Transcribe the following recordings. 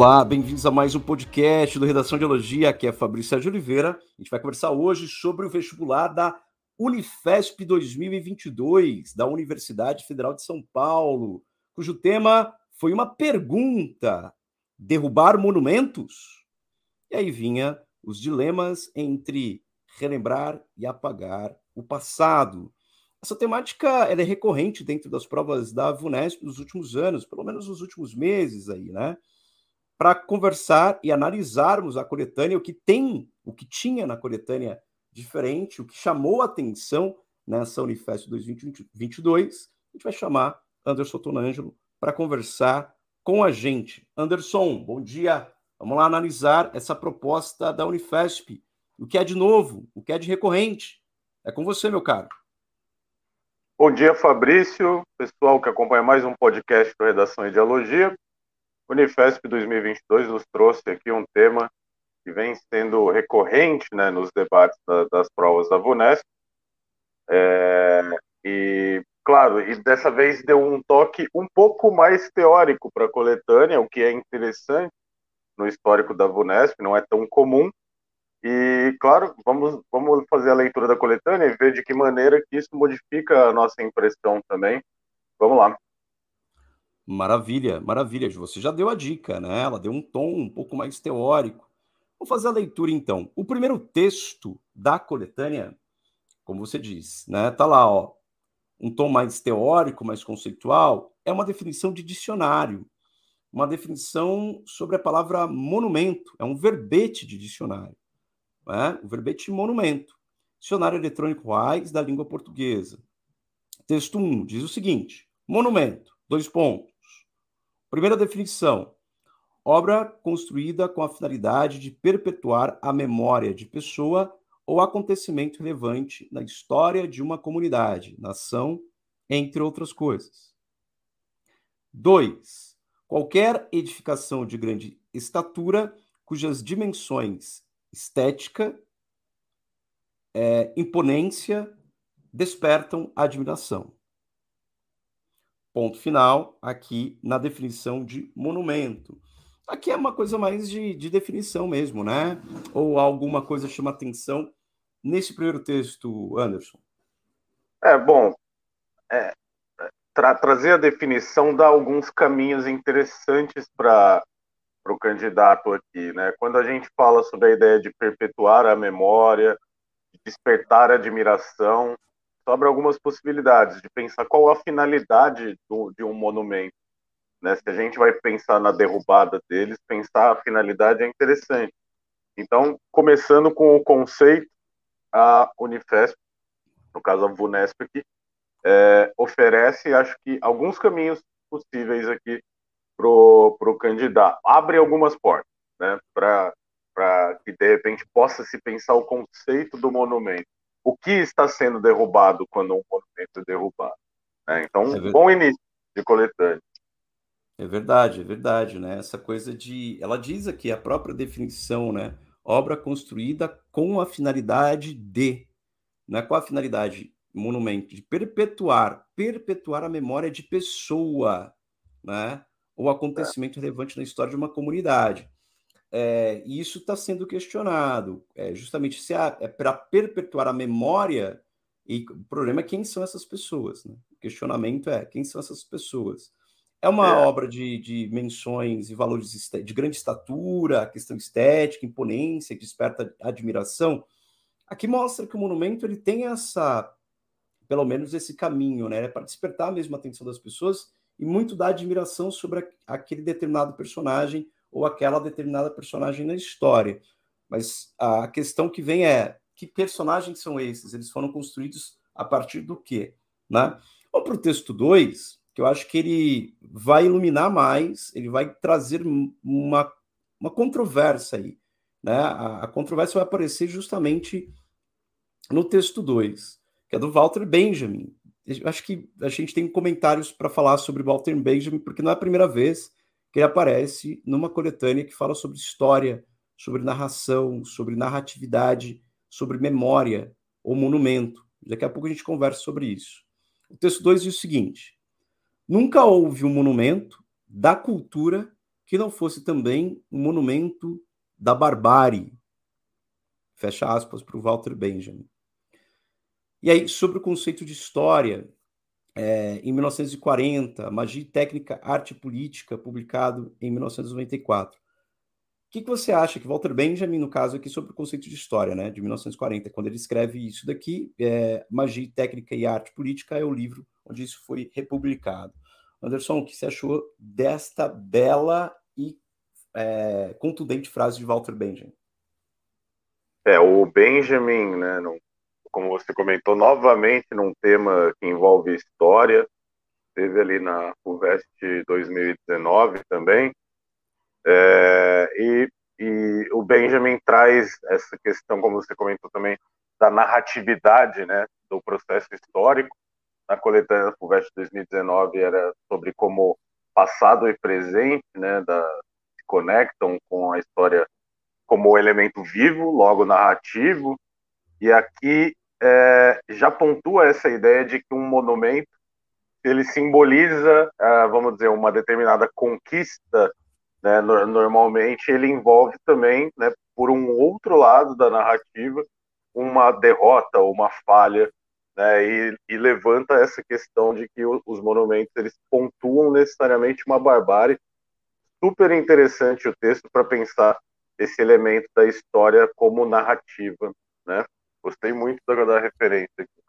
Olá, bem-vindos a mais um podcast do Redação de Elogia. Aqui é Fabrício Sérgio Oliveira. A gente vai conversar hoje sobre o vestibular da Unifesp 2022, da Universidade Federal de São Paulo, cujo tema foi uma pergunta: derrubar monumentos? E aí vinha os dilemas entre relembrar e apagar o passado. Essa temática é recorrente dentro das provas da VUNESP nos últimos anos, pelo menos nos últimos meses aí, né? Para conversar e analisarmos a coletânea, o que tem, o que tinha na coletânea diferente, o que chamou atenção nessa Unifest 2022, a gente vai chamar Anderson Tonangelo para conversar com a gente. Anderson, bom dia. Vamos lá analisar essa proposta da Unifesp. O que é de novo, o que é de recorrente. É com você, meu caro. Bom dia, Fabrício, pessoal que acompanha mais um podcast do Redação Ideologia. Unifesp 2022 nos trouxe aqui um tema que vem sendo recorrente né, nos debates da, das provas da VUNESP. É, e, claro, e dessa vez deu um toque um pouco mais teórico para a coletânea, o que é interessante no histórico da VUNESP, não é tão comum, e, claro, vamos, vamos fazer a leitura da coletânea e ver de que maneira que isso modifica a nossa impressão também. Vamos lá. Maravilha, maravilha. Você já deu a dica, né? Ela deu um tom um pouco mais teórico. Vamos fazer a leitura então. O primeiro texto da coletânea, como você diz, né? Tá lá, ó. Um tom mais teórico, mais conceitual, é uma definição de dicionário. Uma definição sobre a palavra monumento, é um verbete de dicionário né? o verbete monumento. Dicionário eletrônico RAIS da língua portuguesa. Texto 1 diz o seguinte: monumento, dois pontos. Primeira definição: obra construída com a finalidade de perpetuar a memória de pessoa ou acontecimento relevante na história de uma comunidade, nação, entre outras coisas. 2. Qualquer edificação de grande estatura cujas dimensões estética, é, imponência despertam admiração. Ponto final aqui na definição de monumento. Aqui é uma coisa mais de, de definição mesmo, né? Ou alguma coisa chama atenção nesse primeiro texto, Anderson? É, bom, é, tra trazer a definição dá alguns caminhos interessantes para o candidato aqui, né? Quando a gente fala sobre a ideia de perpetuar a memória, de despertar a admiração, sobre algumas possibilidades de pensar qual a finalidade do, de um monumento. Né? Se a gente vai pensar na derrubada deles, pensar a finalidade é interessante. Então, começando com o conceito, a Unifesp, no caso a VUNESP aqui, é, oferece, acho que, alguns caminhos possíveis aqui para o candidato. Abre algumas portas, né, para que de repente possa se pensar o conceito do monumento. O que está sendo derrubado quando um monumento é derrubado? Né? Então, é bom início de coletânea. É verdade, é verdade, né? Essa coisa de. Ela diz aqui a própria definição, né? Obra construída com a finalidade de. Não é com a finalidade monumento, de perpetuar, perpetuar a memória de pessoa, né? ou acontecimento é. relevante na história de uma comunidade. É, e isso está sendo questionado, é, justamente se é para perpetuar a memória, e o problema é quem são essas pessoas. Né? O questionamento é quem são essas pessoas. É uma é. obra de, de menções e valores de grande estatura, questão estética, imponência, que desperta admiração. Aqui mostra que o monumento ele tem essa, pelo menos esse caminho, né? É para despertar mesmo a atenção das pessoas e muito da admiração sobre aquele determinado personagem ou aquela determinada personagem na história. Mas a questão que vem é: que personagens são esses? Eles foram construídos a partir do quê? Né? Vamos para o texto 2, que eu acho que ele vai iluminar mais, ele vai trazer uma, uma controvérsia aí. Né? A, a controvérsia vai aparecer justamente no texto 2, que é do Walter Benjamin, acho que a gente tem comentários para falar sobre Walter Benjamin, porque não é a primeira vez que ele aparece numa coletânea que fala sobre história, sobre narração, sobre narratividade, sobre memória ou monumento. Daqui a pouco a gente conversa sobre isso. O texto 2 diz o seguinte: Nunca houve um monumento da cultura que não fosse também um monumento da barbárie. Fecha aspas para o Walter Benjamin. E aí, sobre o conceito de história, é, em 1940, Magia Técnica, Arte e Política, publicado em 1994. O que, que você acha que Walter Benjamin, no caso aqui, sobre o conceito de história, né, de 1940, quando ele escreve isso daqui, é, Magia, Técnica e Arte Política é o livro onde isso foi republicado. Anderson, o que você achou desta bela e é, contundente frase de Walter Benjamin? É, o Benjamin, né, não, como você comentou, novamente num tema que envolve história, teve ali na FUVEST 2019 também, é, e, e o Benjamin traz essa questão, como você comentou também, da narratividade né, do processo histórico. Na coletânea FUVEST 2019 era sobre como passado e presente né, da, se conectam com a história como elemento vivo, logo narrativo, e aqui é, já pontua essa ideia de que um monumento ele simboliza, é, vamos dizer, uma determinada conquista, né, normalmente ele envolve também, né, por um outro lado da narrativa, uma derrota uma falha, né, e, e, levanta essa questão de que os monumentos eles pontuam necessariamente uma barbárie. Super interessante o texto para pensar esse elemento da história como narrativa, né? Gostei muito da, da referência aqui.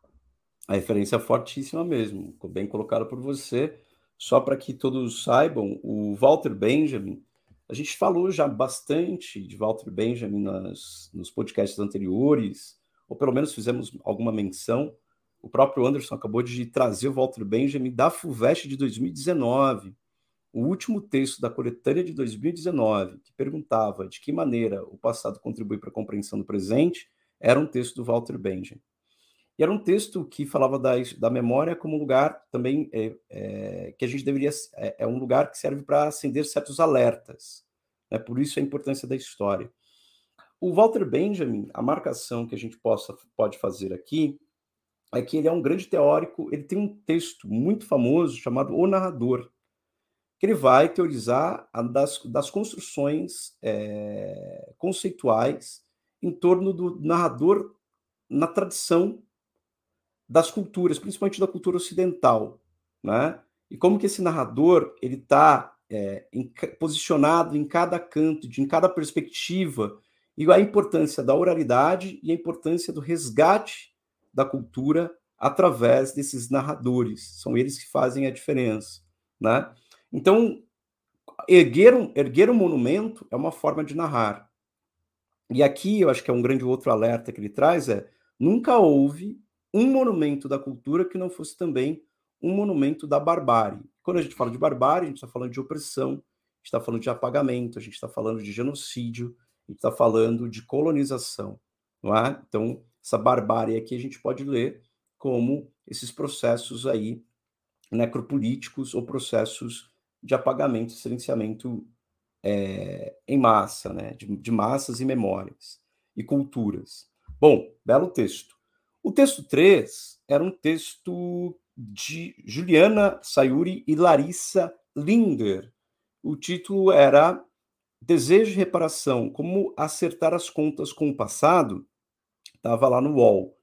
A referência é fortíssima mesmo, bem colocada por você. Só para que todos saibam, o Walter Benjamin, a gente falou já bastante de Walter Benjamin nas, nos podcasts anteriores, ou pelo menos fizemos alguma menção. O próprio Anderson acabou de trazer o Walter Benjamin da FUVEST de 2019, o último texto da coletânea de 2019, que perguntava de que maneira o passado contribui para a compreensão do presente, era um texto do Walter Benjamin. E era um texto que falava da, da memória como um lugar também é, é, que a gente deveria. É, é um lugar que serve para acender certos alertas. Né? Por isso a importância da história. O Walter Benjamin, a marcação que a gente possa, pode fazer aqui é que ele é um grande teórico. Ele tem um texto muito famoso chamado O Narrador, que ele vai teorizar das, das construções é, conceituais em torno do narrador na tradição das culturas, principalmente da cultura ocidental, né? E como que esse narrador ele está é, posicionado em cada canto, de, em cada perspectiva, e a importância da oralidade e a importância do resgate da cultura através desses narradores. São eles que fazem a diferença, né? Então, erguer um, erguer um monumento é uma forma de narrar. E aqui eu acho que é um grande outro alerta que ele traz é nunca houve um monumento da cultura que não fosse também um monumento da barbárie. Quando a gente fala de barbárie, a gente está falando de opressão, a gente está falando de apagamento, a gente está falando de genocídio, a gente está falando de colonização, não é? Então, essa barbárie aqui a gente pode ler como esses processos aí necropolíticos ou processos de apagamento, silenciamento é, em massa, né? De, de, massas e memórias e culturas. Bom, belo texto. O texto 3 era um texto de Juliana Sayuri e Larissa Linder. O título era Desejo de Reparação, como acertar as contas com o passado, estava lá no UOL.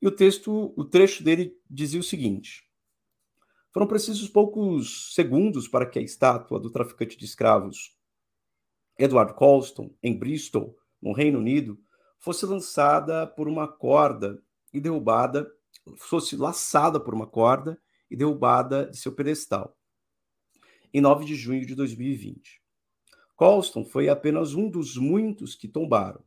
E o texto, o trecho dele dizia o seguinte: Foram precisos poucos segundos para que a estátua do traficante de escravos Edward Colston, em Bristol, no Reino Unido, fosse lançada por uma corda e derrubada, fosse laçada por uma corda e derrubada de seu pedestal, em 9 de junho de 2020. Colston foi apenas um dos muitos que tombaram.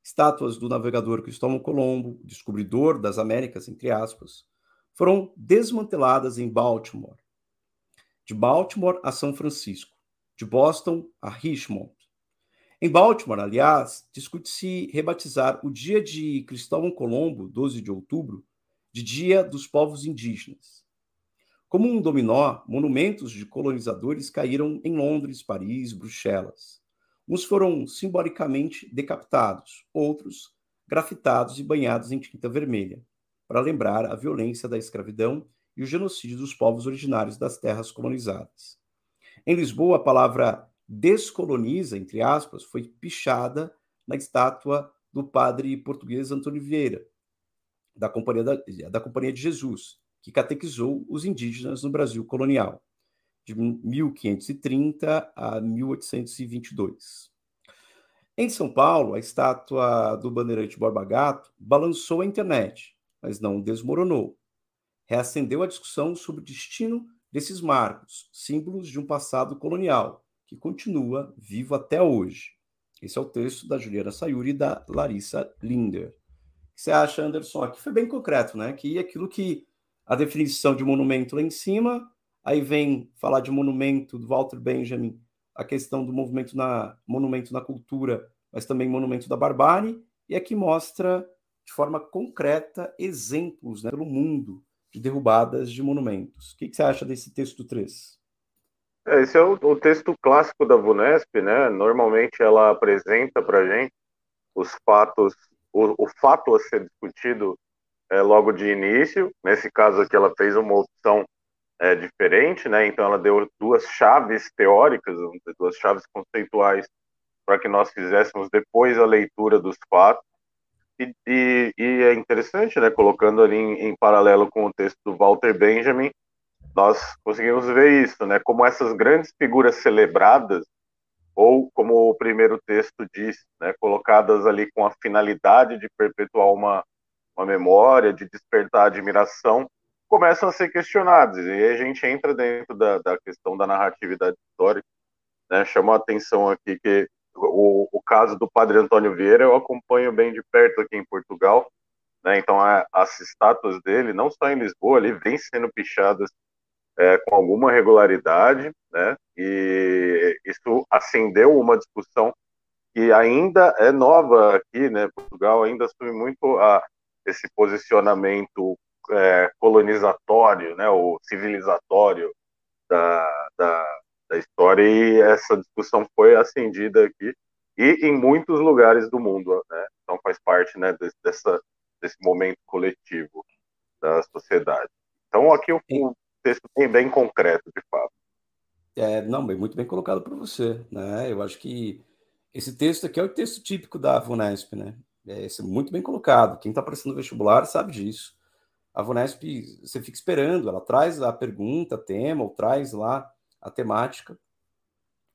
Estátuas do navegador Cristóvão Colombo, descobridor das Américas, entre aspas, foram desmanteladas em Baltimore. De Baltimore a São Francisco de Boston a Richmond. Em Baltimore, aliás, discute-se rebatizar o dia de Cristóvão Colombo, 12 de outubro, de Dia dos Povos Indígenas. Como um dominó, monumentos de colonizadores caíram em Londres, Paris, Bruxelas. Uns foram simbolicamente decapitados, outros grafitados e banhados em tinta vermelha, para lembrar a violência da escravidão e o genocídio dos povos originários das terras colonizadas. Em Lisboa, a palavra descoloniza, entre aspas, foi pichada na estátua do padre português Antônio Vieira, da Companhia, da, da Companhia de Jesus, que catequizou os indígenas no Brasil colonial, de 1530 a 1822. Em São Paulo, a estátua do bandeirante Borba Gato balançou a internet, mas não desmoronou. Reacendeu a discussão sobre o destino desses marcos, símbolos de um passado colonial, que continua vivo até hoje. Esse é o texto da Juliana Sayuri e da Larissa Linder. O que você acha, Anderson? Aqui foi bem concreto, né? Que aquilo que a definição de monumento lá em cima, aí vem falar de monumento do Walter Benjamin a questão do movimento na monumento na cultura, mas também monumento da barbárie, e aqui mostra de forma concreta exemplos né, pelo mundo de derrubadas de monumentos. O que, que você acha desse texto 3? É, esse é o, o, texto clássico da VUNESP, né? Normalmente ela apresenta para gente os fatos, o, o, fato a ser discutido é, logo de início. Nesse caso aqui, ela fez uma opção é, diferente, né? Então ela deu duas chaves teóricas, duas chaves conceituais para que nós fizéssemos depois a leitura dos fatos. E, e, e é interessante, né? Colocando ali em, em, paralelo com o texto do Walter Benjamin, nós conseguimos ver isso, né? Como essas grandes figuras celebradas ou como o primeiro texto diz, né, colocadas ali com a finalidade de perpetuar uma, uma memória, de despertar admiração, começam a ser questionados. E aí a gente entra dentro da, da questão da narratividade histórica. Né? Chamou a atenção aqui que o, o caso do padre Antônio Vieira eu acompanho bem de perto aqui em Portugal. Né? Então, a, as estátuas dele, não só em Lisboa, ali vêm sendo pichadas é, com alguma regularidade, né? E isso acendeu uma discussão que ainda é nova aqui, né? Portugal ainda assume muito a, esse posicionamento é, colonizatório, né, ou civilizatório da, da, da, história, e essa discussão foi acendida aqui e em muitos lugares do mundo, né, então faz parte né, desse, dessa, desse momento coletivo da sociedade. Então aqui o, o texto é bem concreto, de fato. É, não, muito bem colocado por você, né? Eu acho que esse texto aqui é o texto típico da Vunesp, né? É, é muito bem colocado. Quem está aparecendo no vestibular sabe disso a Vunesp, você fica esperando, ela traz a pergunta, tema, ou traz lá a temática,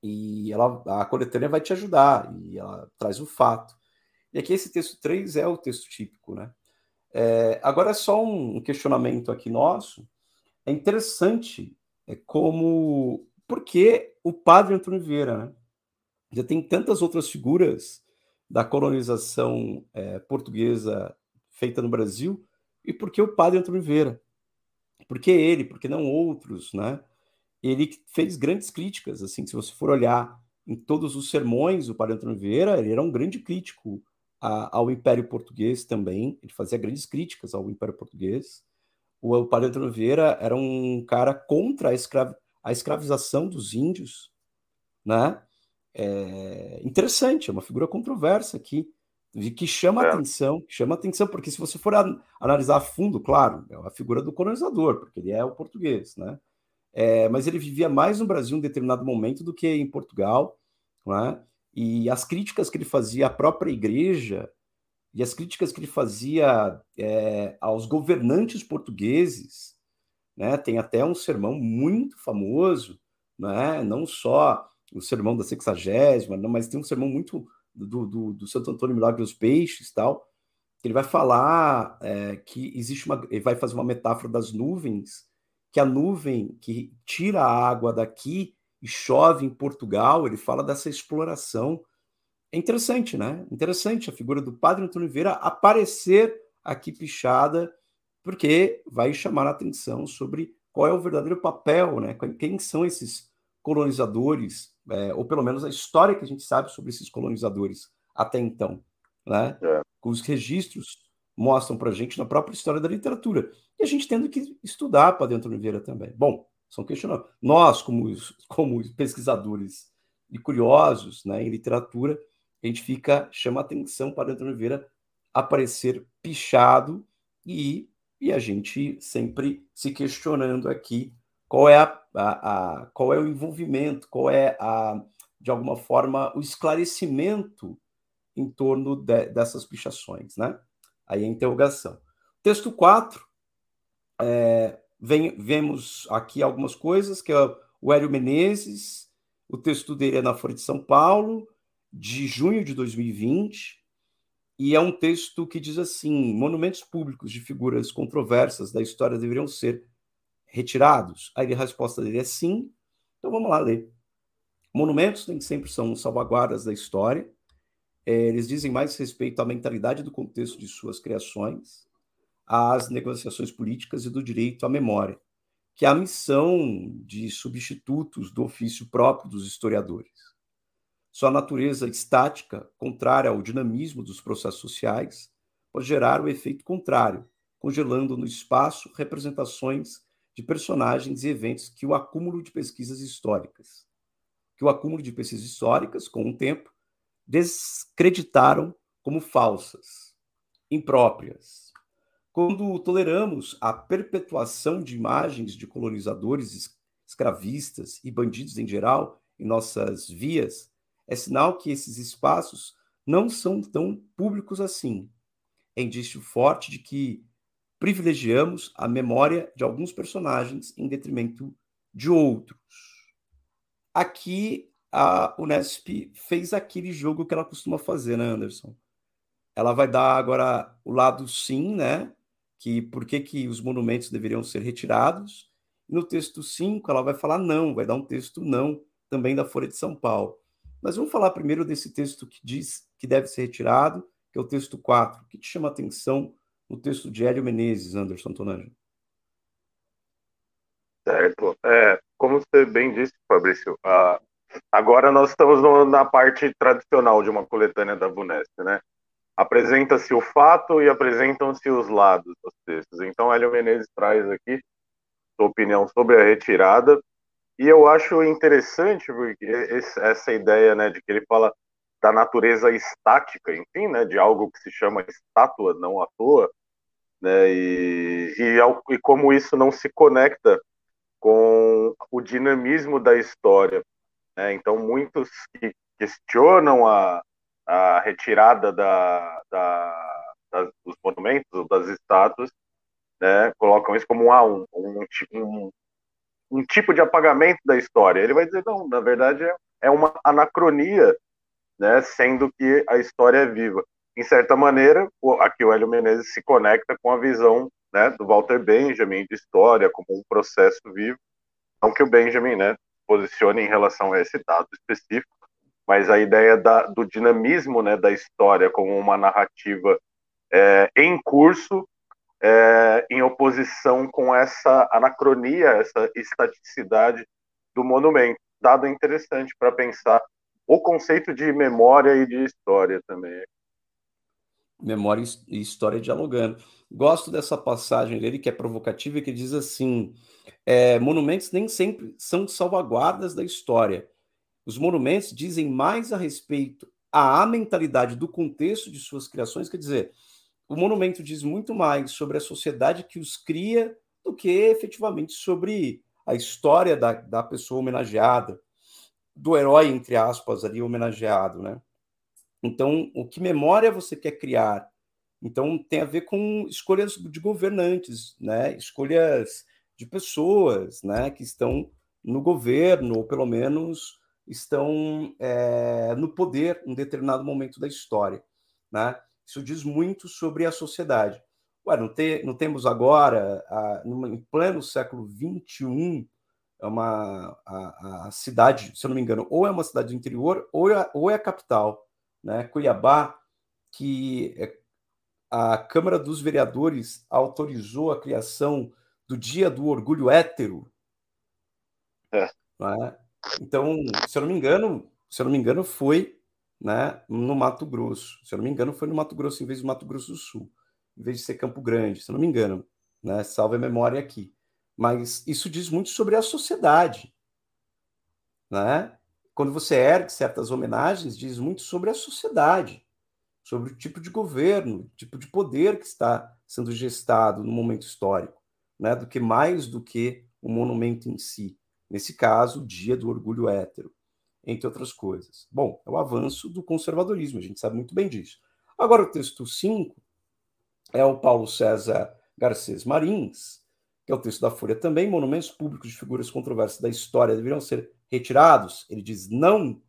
e ela, a coletânea vai te ajudar, e ela traz o fato. E aqui esse texto 3 é o texto típico, né? É, agora é só um questionamento aqui nosso. É interessante é como por que o padre Antônio Vieira, né? Já tem tantas outras figuras da colonização é, portuguesa feita no Brasil, e por que o padre Antônio Vieira? Por que ele? Por que não outros, né? Ele fez grandes críticas, assim, se você for olhar em todos os sermões, o padre Antônio Vieira, ele era um grande crítico a, ao Império Português também, ele fazia grandes críticas ao Império Português. O, o padre Antônio Vieira era um cara contra a, escravi, a escravização dos índios, né? É interessante, é uma figura controversa aqui que chama é. atenção, chama atenção, porque se você for analisar a fundo, claro, é a figura do colonizador, porque ele é o português, né? É, mas ele vivia mais no Brasil em determinado momento do que em Portugal, né? E as críticas que ele fazia à própria igreja e as críticas que ele fazia é, aos governantes portugueses, né? Tem até um sermão muito famoso, né? Não só o sermão da sexagésima, mas tem um sermão muito do, do, do Santo Antônio Milagre dos Peixes tal, ele vai falar é, que existe uma. Ele vai fazer uma metáfora das nuvens, que a nuvem que tira a água daqui e chove em Portugal, ele fala dessa exploração. É interessante, né? Interessante a figura do Padre Antônio Vieira aparecer aqui pichada, porque vai chamar a atenção sobre qual é o verdadeiro papel, né? Quem são esses colonizadores é, ou pelo menos a história que a gente sabe sobre esses colonizadores até então, né? É. Os registros mostram para a gente na própria história da literatura. E a gente tendo que estudar para dentro do Oliveira também. Bom, são questionamentos. Nós, como, como pesquisadores e curiosos né, em literatura, a gente fica, chama atenção para dentro do Oliveira aparecer pichado e, e a gente sempre se questionando aqui qual é, a, a, a, qual é o envolvimento, qual é a de alguma forma, o esclarecimento em torno de, dessas pichações, né? Aí a interrogação. Texto 4, é, vem, vemos aqui algumas coisas, que é o Hélio Menezes, o texto dele é na Folha de São Paulo, de junho de 2020, e é um texto que diz assim: monumentos públicos de figuras controversas da história deveriam ser retirados? Aí a resposta dele é sim. Então vamos lá ler. Monumentos nem sempre são salvaguardas da história. É, eles dizem mais respeito à mentalidade do contexto de suas criações, às negociações políticas e do direito à memória, que é a missão de substitutos do ofício próprio dos historiadores. Sua natureza estática, contrária ao dinamismo dos processos sociais, pode gerar o efeito contrário, congelando no espaço representações de personagens e eventos que o acúmulo de pesquisas históricas, que o acúmulo de pesquisas históricas, com o tempo, descreditaram como falsas, impróprias. Quando toleramos a perpetuação de imagens de colonizadores, escravistas e bandidos em geral em nossas vias, é sinal que esses espaços não são tão públicos assim. É indício forte de que privilegiamos a memória de alguns personagens em detrimento de outros. Aqui a Unesp fez aquele jogo que ela costuma fazer, né, Anderson? Ela vai dar agora o lado sim, né? Que por que, que os monumentos deveriam ser retirados. No texto 5, ela vai falar não, vai dar um texto não também da Folha de São Paulo. Mas vamos falar primeiro desse texto que diz que deve ser retirado, que é o texto 4. O que te chama a atenção no texto de Hélio Menezes, Anderson Tonange? Certo. É, como você bem disse, Fabrício, uh, agora nós estamos no, na parte tradicional de uma coletânea da Vunesp, né? Apresenta-se o fato e apresentam-se os lados dos textos. Então, Hélio Menezes traz aqui sua opinião sobre a retirada e eu acho interessante porque essa ideia, né, de que ele fala da natureza estática, enfim, né, de algo que se chama estátua, não à toa, né, e, e, e como isso não se conecta com o dinamismo da história. Né? Então, muitos que questionam a, a retirada da, da, das, dos monumentos, das estátuas, né, colocam isso como um, um, um, um tipo de apagamento da história. Ele vai dizer, não, na verdade é, é uma anacronia, né, sendo que a história é viva. Em certa maneira, aqui o Hélio Menezes se conecta com a visão né, do Walter Benjamin de história como um processo vivo. Não que o Benjamin né, posicione em relação a esse dado específico, mas a ideia da, do dinamismo né, da história como uma narrativa é, em curso é, em oposição com essa anacronia, essa estaticidade do monumento. Dado interessante para pensar o conceito de memória e de história também. Memória e história dialogando. Gosto dessa passagem dele que é provocativa que diz assim: é, monumentos nem sempre são salvaguardas da história. Os monumentos dizem mais a respeito à mentalidade do contexto de suas criações, quer dizer, o monumento diz muito mais sobre a sociedade que os cria do que efetivamente sobre a história da, da pessoa homenageada, do herói, entre aspas, ali homenageado, né? Então, o que memória você quer criar? Então, tem a ver com escolhas de governantes, né? Escolhas de pessoas, né? Que estão no governo, ou pelo menos estão é, no poder em determinado momento da história, né? Isso diz muito sobre a sociedade. Ué, não, te, não temos agora, a, em pleno século XXI, é uma a, a, cidade, se eu não me engano, ou é uma cidade do interior ou é, ou é a capital, né? Cuiabá, que é, a Câmara dos Vereadores autorizou a criação do Dia do Orgulho Hétero. É. Né? Então, se eu não me engano, se eu não me engano, foi né, no Mato Grosso. Se eu não me engano, foi no Mato Grosso em vez do Mato Grosso do Sul, em vez de ser Campo Grande, se eu não me engano, né, salve a memória aqui. Mas isso diz muito sobre a sociedade, né? Quando você ergue certas homenagens, diz muito sobre a sociedade, sobre o tipo de governo, o tipo de poder que está sendo gestado no momento histórico, né? Do que mais do que o monumento em si. Nesse caso, o Dia do Orgulho Hétero. entre outras coisas. Bom, é o avanço do conservadorismo, a gente sabe muito bem disso. Agora, o texto 5 é o Paulo César Garcês Marins, que é o texto da Folha também, monumentos públicos de figuras controversas da história deveriam ser retirados. Ele diz não.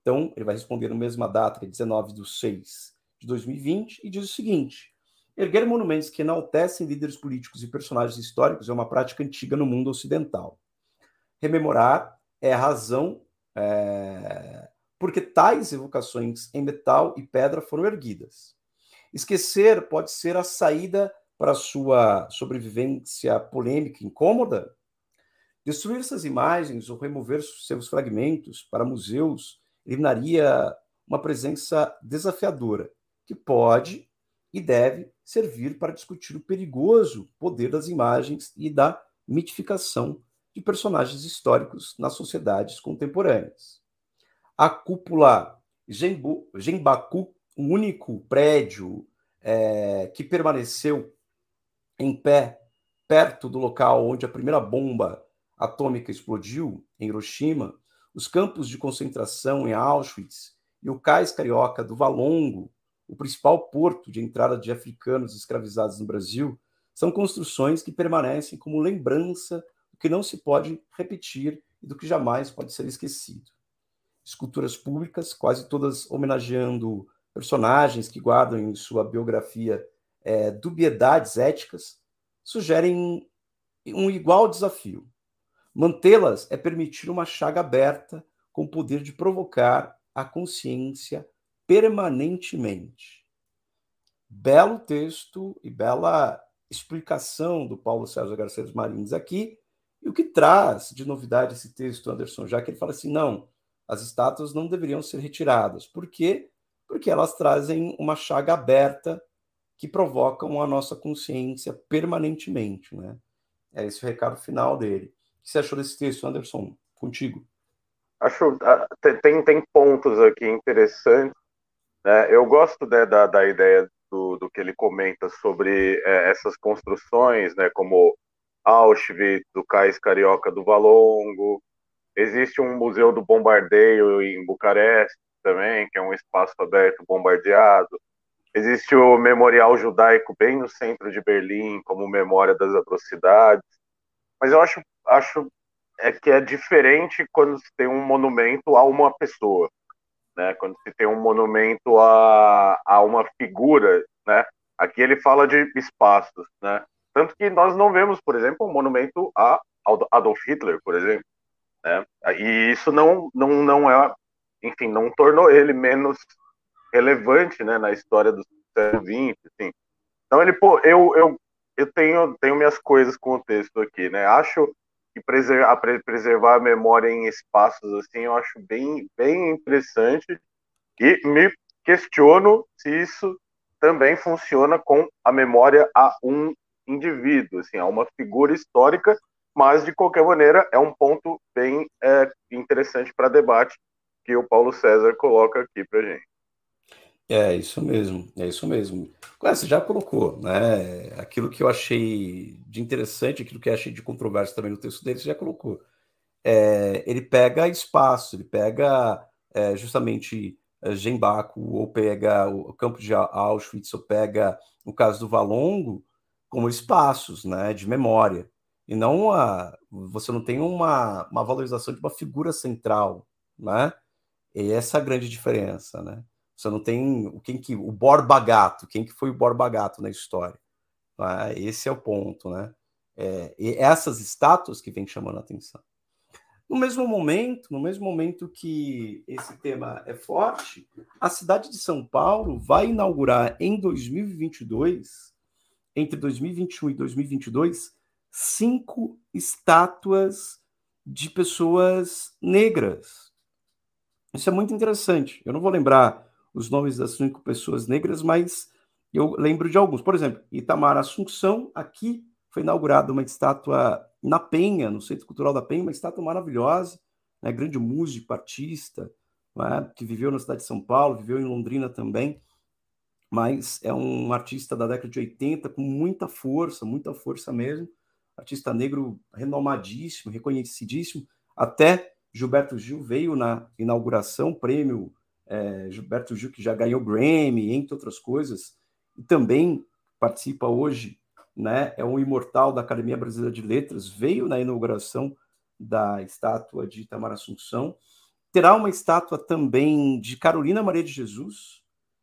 Então, ele vai responder na mesma data, que é 19 de 6 de 2020, e diz o seguinte: erguer monumentos que enaltecem líderes políticos e personagens históricos é uma prática antiga no mundo ocidental. Rememorar é a razão é, porque tais evocações em metal e pedra foram erguidas. Esquecer pode ser a saída para sua sobrevivência polêmica incômoda? Destruir essas imagens ou remover seus fragmentos para museus eliminaria uma presença desafiadora, que pode e deve servir para discutir o perigoso poder das imagens e da mitificação de personagens históricos nas sociedades contemporâneas. A cúpula Genbaku, o único prédio é, que permaneceu em pé perto do local onde a primeira bomba atômica explodiu, em Hiroshima, os campos de concentração em Auschwitz e o cais carioca do Valongo, o principal porto de entrada de africanos escravizados no Brasil, são construções que permanecem como lembrança do que não se pode repetir e do que jamais pode ser esquecido. Esculturas públicas, quase todas homenageando personagens que guardam em sua biografia é, dubiedades éticas, sugerem um igual desafio. Mantê-las é permitir uma chaga aberta com o poder de provocar a consciência permanentemente. Belo texto e bela explicação do Paulo César Garcia Marins aqui. E o que traz de novidade esse texto, Anderson, já que ele fala assim: não, as estátuas não deveriam ser retiradas. Por quê? Porque elas trazem uma chaga aberta que provocam a nossa consciência permanentemente. Né? É esse o recado final dele. Que você achou desse texto, Anderson? Contigo. Acho ah, tem, tem pontos aqui interessantes. Né? Eu gosto né, da, da ideia do, do que ele comenta sobre é, essas construções, né, como Auschwitz, do Cais Carioca do Valongo. Existe um museu do bombardeio em Bucareste também, que é um espaço aberto bombardeado. Existe o Memorial Judaico bem no centro de Berlim, como memória das atrocidades. Mas eu acho, acho é que é diferente quando se tem um monumento a uma pessoa, né? Quando se tem um monumento a, a uma figura, né? Aqui ele fala de espaços, né? Tanto que nós não vemos, por exemplo, um monumento a Adolf Hitler, por exemplo. Né? E isso não, não, não é, enfim, não tornou ele menos relevante né, na história do século XX. Assim. Então, ele, pô, eu, eu, eu tenho, tenho minhas coisas com o texto aqui, né? Acho que preservar, preservar a memória em espaços assim, eu acho bem, bem interessante e me questiono se isso também funciona com a memória a um indivíduo, assim, a uma figura histórica, mas de qualquer maneira é um ponto bem é, interessante para debate que o Paulo César coloca aqui para gente. É isso mesmo, é isso mesmo. Você já colocou, né? Aquilo que eu achei de interessante, aquilo que eu achei de controverso também no texto dele, você já colocou. É, ele pega espaço, ele pega é, justamente é, Gembaco, ou pega o campo de Auschwitz, ou pega o caso do Valongo, como espaços né, de memória. E não a, você não tem uma, uma valorização de uma figura central, né? E essa é a grande diferença, né? Você não tem quem que o Borba Gato, quem que foi o Borba Gato na história. Né? Esse é o ponto, né? É, e essas estátuas que vem chamando a atenção. No mesmo momento, no mesmo momento que esse tema é forte, a cidade de São Paulo vai inaugurar em 2022, entre 2021 e 2022, cinco estátuas de pessoas negras. Isso é muito interessante. Eu não vou lembrar os nomes das cinco pessoas negras, mas eu lembro de alguns. Por exemplo, Itamar Assunção, aqui foi inaugurada uma estátua na Penha, no Centro Cultural da Penha, uma estátua maravilhosa, né, grande músico, artista, né, que viveu na cidade de São Paulo, viveu em Londrina também, mas é um artista da década de 80 com muita força, muita força mesmo, artista negro renomadíssimo, reconhecidíssimo, até Gilberto Gil veio na inauguração, prêmio é, Gilberto Gil, que já ganhou Grammy, entre outras coisas, e também participa hoje, né, é um imortal da Academia Brasileira de Letras, veio na inauguração da estátua de Itamar Assunção. Terá uma estátua também de Carolina Maria de Jesus,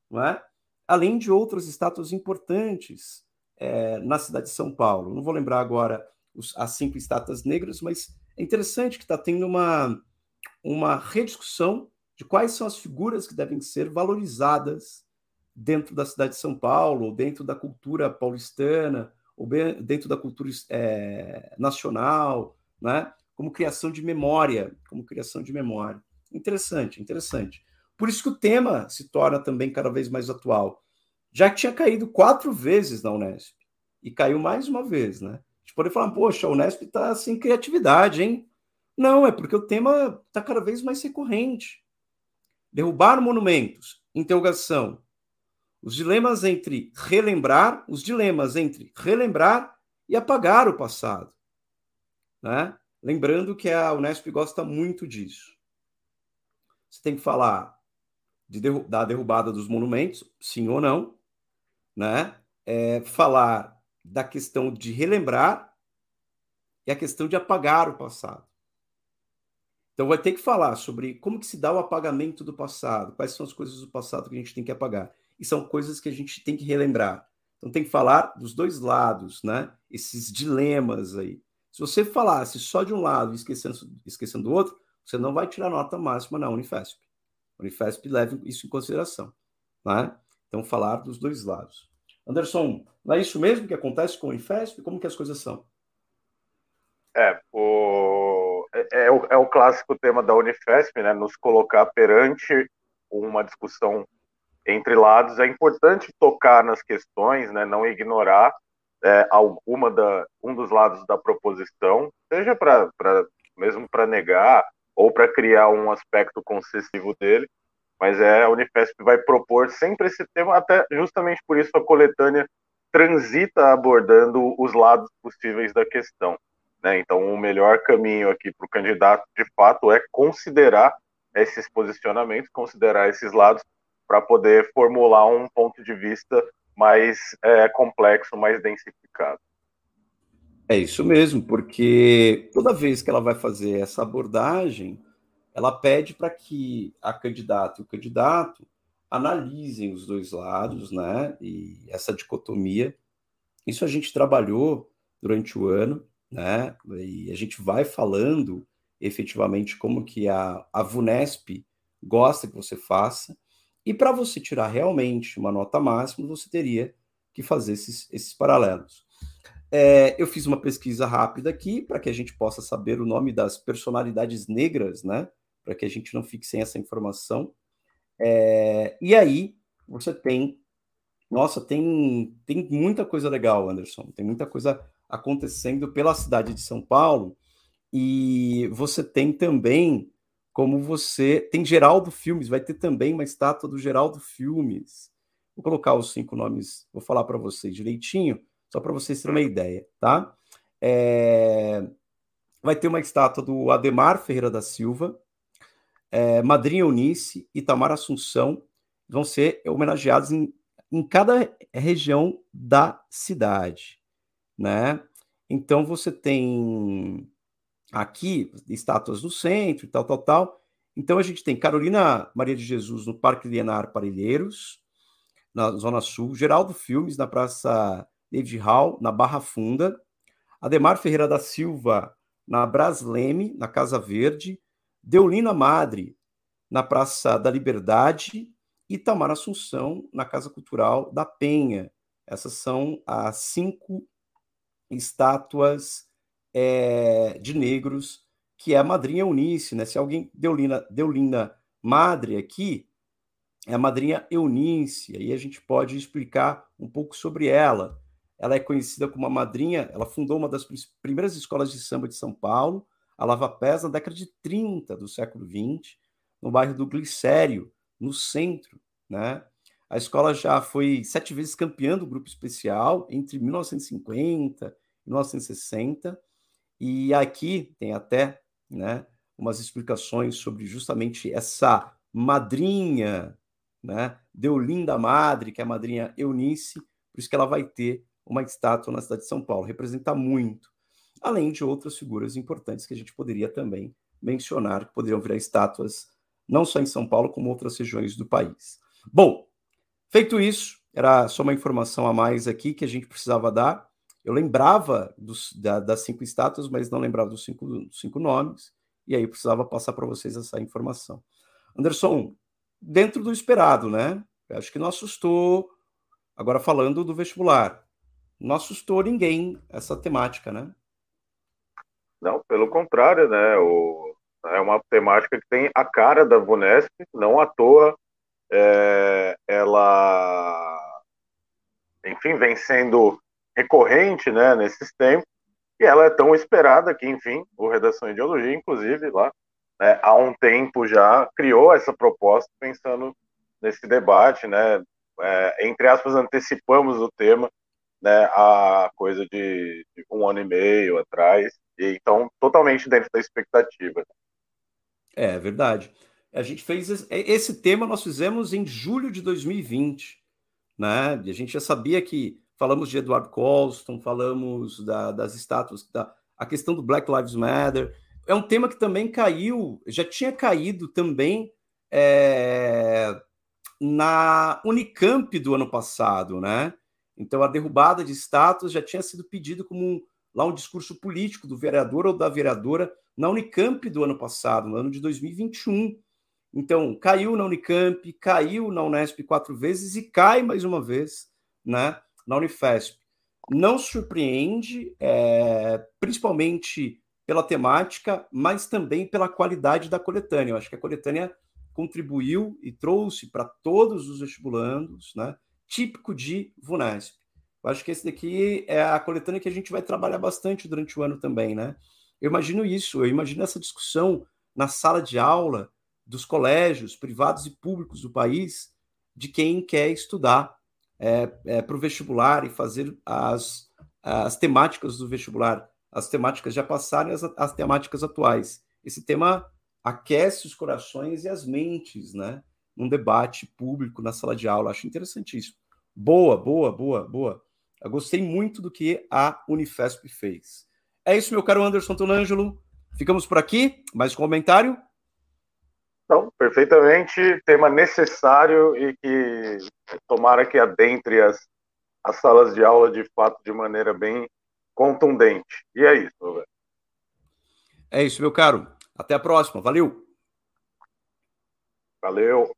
não é? além de outras estátuas importantes é, na cidade de São Paulo. Não vou lembrar agora os, as cinco estátuas negras, mas é interessante que está tendo uma, uma rediscussão de quais são as figuras que devem ser valorizadas dentro da cidade de São Paulo, ou dentro da cultura paulistana, ou dentro da cultura é, nacional, né? como criação de memória, como criação de memória. Interessante, interessante. Por isso que o tema se torna também cada vez mais atual. Já que tinha caído quatro vezes na Unesp, e caiu mais uma vez, né? A gente pode falar, poxa, a Unesp está sem criatividade, hein? Não, é porque o tema está cada vez mais recorrente. Derrubar monumentos, interrogação. Os dilemas entre relembrar, os dilemas entre relembrar e apagar o passado. Né? Lembrando que a Unesp gosta muito disso. Você tem que falar de derru da derrubada dos monumentos, sim ou não, né? É, falar da questão de relembrar e a questão de apagar o passado. Então vai ter que falar sobre como que se dá o apagamento do passado, quais são as coisas do passado que a gente tem que apagar. E são coisas que a gente tem que relembrar. Então tem que falar dos dois lados, né? Esses dilemas aí. Se você falasse só de um lado e esquecendo, esquecendo do outro, você não vai tirar nota máxima na Unifesp. A Unifesp leva isso em consideração. Né? Então, falar dos dois lados. Anderson, não é isso mesmo que acontece com a Unifesp? Como que as coisas são? É, o, é, é, o, é o clássico tema da Unifesp, né? Nos colocar perante uma discussão entre lados. É importante tocar nas questões, né? Não ignorar é, alguma da um dos lados da proposição, seja para mesmo para negar ou para criar um aspecto concessivo dele, mas é a Unifesp vai propor sempre esse tema, até justamente por isso a coletânea transita abordando os lados possíveis da questão. Né? Então, o melhor caminho aqui para o candidato, de fato, é considerar esses posicionamentos, considerar esses lados, para poder formular um ponto de vista mais é, complexo, mais densificado. É isso mesmo, porque toda vez que ela vai fazer essa abordagem, ela pede para que a candidata e o candidato analisem os dois lados, né? E essa dicotomia. Isso a gente trabalhou durante o ano, né? E a gente vai falando efetivamente como que a, a VUNESP gosta que você faça. E para você tirar realmente uma nota máxima, você teria que fazer esses, esses paralelos. É, eu fiz uma pesquisa rápida aqui para que a gente possa saber o nome das personalidades negras, né? Para que a gente não fique sem essa informação. É, e aí você tem, nossa, tem, tem muita coisa legal, Anderson. Tem muita coisa acontecendo pela cidade de São Paulo. E você tem também como você tem Geraldo Filmes, vai ter também uma estátua do Geraldo Filmes. Vou colocar os cinco nomes, vou falar para vocês direitinho só para vocês terem uma ideia, tá? É... Vai ter uma estátua do Ademar Ferreira da Silva, é, Madrinha Eunice e Tamar Assunção vão ser homenageados em, em cada região da cidade, né? Então você tem aqui estátuas no centro e tal, tal, tal. Então a gente tem Carolina Maria de Jesus no Parque Lienar Parelheiros, na Zona Sul, Geraldo Filmes na Praça David Hall, na Barra Funda, Ademar Ferreira da Silva, na Brasleme, na Casa Verde, Deolina Madre, na Praça da Liberdade, e Tamar Assunção, na Casa Cultural da Penha. Essas são as cinco estátuas é, de negros que é a madrinha Eunice, né? Se alguém Deolina, Deolina Madre aqui, é a madrinha Eunice, aí a gente pode explicar um pouco sobre ela. Ela é conhecida como a madrinha, ela fundou uma das primeiras escolas de samba de São Paulo, a Lava Pés, na década de 30 do século 20, no bairro do Glicério, no centro, né? A escola já foi sete vezes campeã do grupo especial entre 1950 e 1960, e aqui tem até, né, umas explicações sobre justamente essa madrinha, né? Deolinda Madre, que é a madrinha Eunice, por isso que ela vai ter uma estátua na cidade de São Paulo, representa muito, além de outras figuras importantes que a gente poderia também mencionar, que poderiam virar estátuas não só em São Paulo, como outras regiões do país. Bom, feito isso, era só uma informação a mais aqui que a gente precisava dar. Eu lembrava dos, da, das cinco estátuas, mas não lembrava dos cinco, dos cinco nomes, e aí precisava passar para vocês essa informação. Anderson, dentro do esperado, né? Eu acho que não assustou. Agora falando do vestibular, não assustou ninguém essa temática, né? Não, pelo contrário, né? O, é uma temática que tem a cara da Vunesp, não à toa é, ela, enfim, vem sendo recorrente, né, nesses tempos, e ela é tão esperada que, enfim, o Redação de Ideologia, inclusive, lá, né, há um tempo já criou essa proposta pensando nesse debate, né, é, entre aspas, antecipamos o tema, né, a coisa de, de um ano e meio atrás, e então totalmente dentro da expectativa. É verdade. A gente fez esse, esse tema nós fizemos em julho de 2020, né? E a gente já sabia que falamos de Edward Colston, falamos da, das estátuas, da, a questão do Black Lives Matter. É um tema que também caiu, já tinha caído também é, na Unicamp do ano passado, né? Então a derrubada de estátuas já tinha sido pedido como um, lá um discurso político do vereador ou da vereadora na Unicamp do ano passado, no ano de 2021. Então, caiu na Unicamp, caiu na Unesp quatro vezes e cai mais uma vez né, na Unifesp. Não surpreende, é, principalmente pela temática, mas também pela qualidade da coletânea. Eu acho que a coletânea contribuiu e trouxe para todos os vestibulandos, né, típico de VUNESP. Eu acho que esse daqui é a coletânea que a gente vai trabalhar bastante durante o ano também, né? Eu imagino isso, eu imagino essa discussão na sala de aula dos colégios privados e públicos do país de quem quer estudar é, é, para o vestibular e fazer as, as temáticas do vestibular. As temáticas já passaram as, as temáticas atuais. Esse tema aquece os corações e as mentes, né? Num debate público na sala de aula. Acho interessantíssimo. Boa, boa, boa, boa. Eu gostei muito do que a Unifesp fez. É isso, meu caro Anderson Tonângelo. Ficamos por aqui. Mais um comentário? Então, perfeitamente. Tema necessário e que tomara que adentre as, as salas de aula de fato de maneira bem contundente. E é isso, velho. É isso, meu caro. Até a próxima. Valeu. Valeu.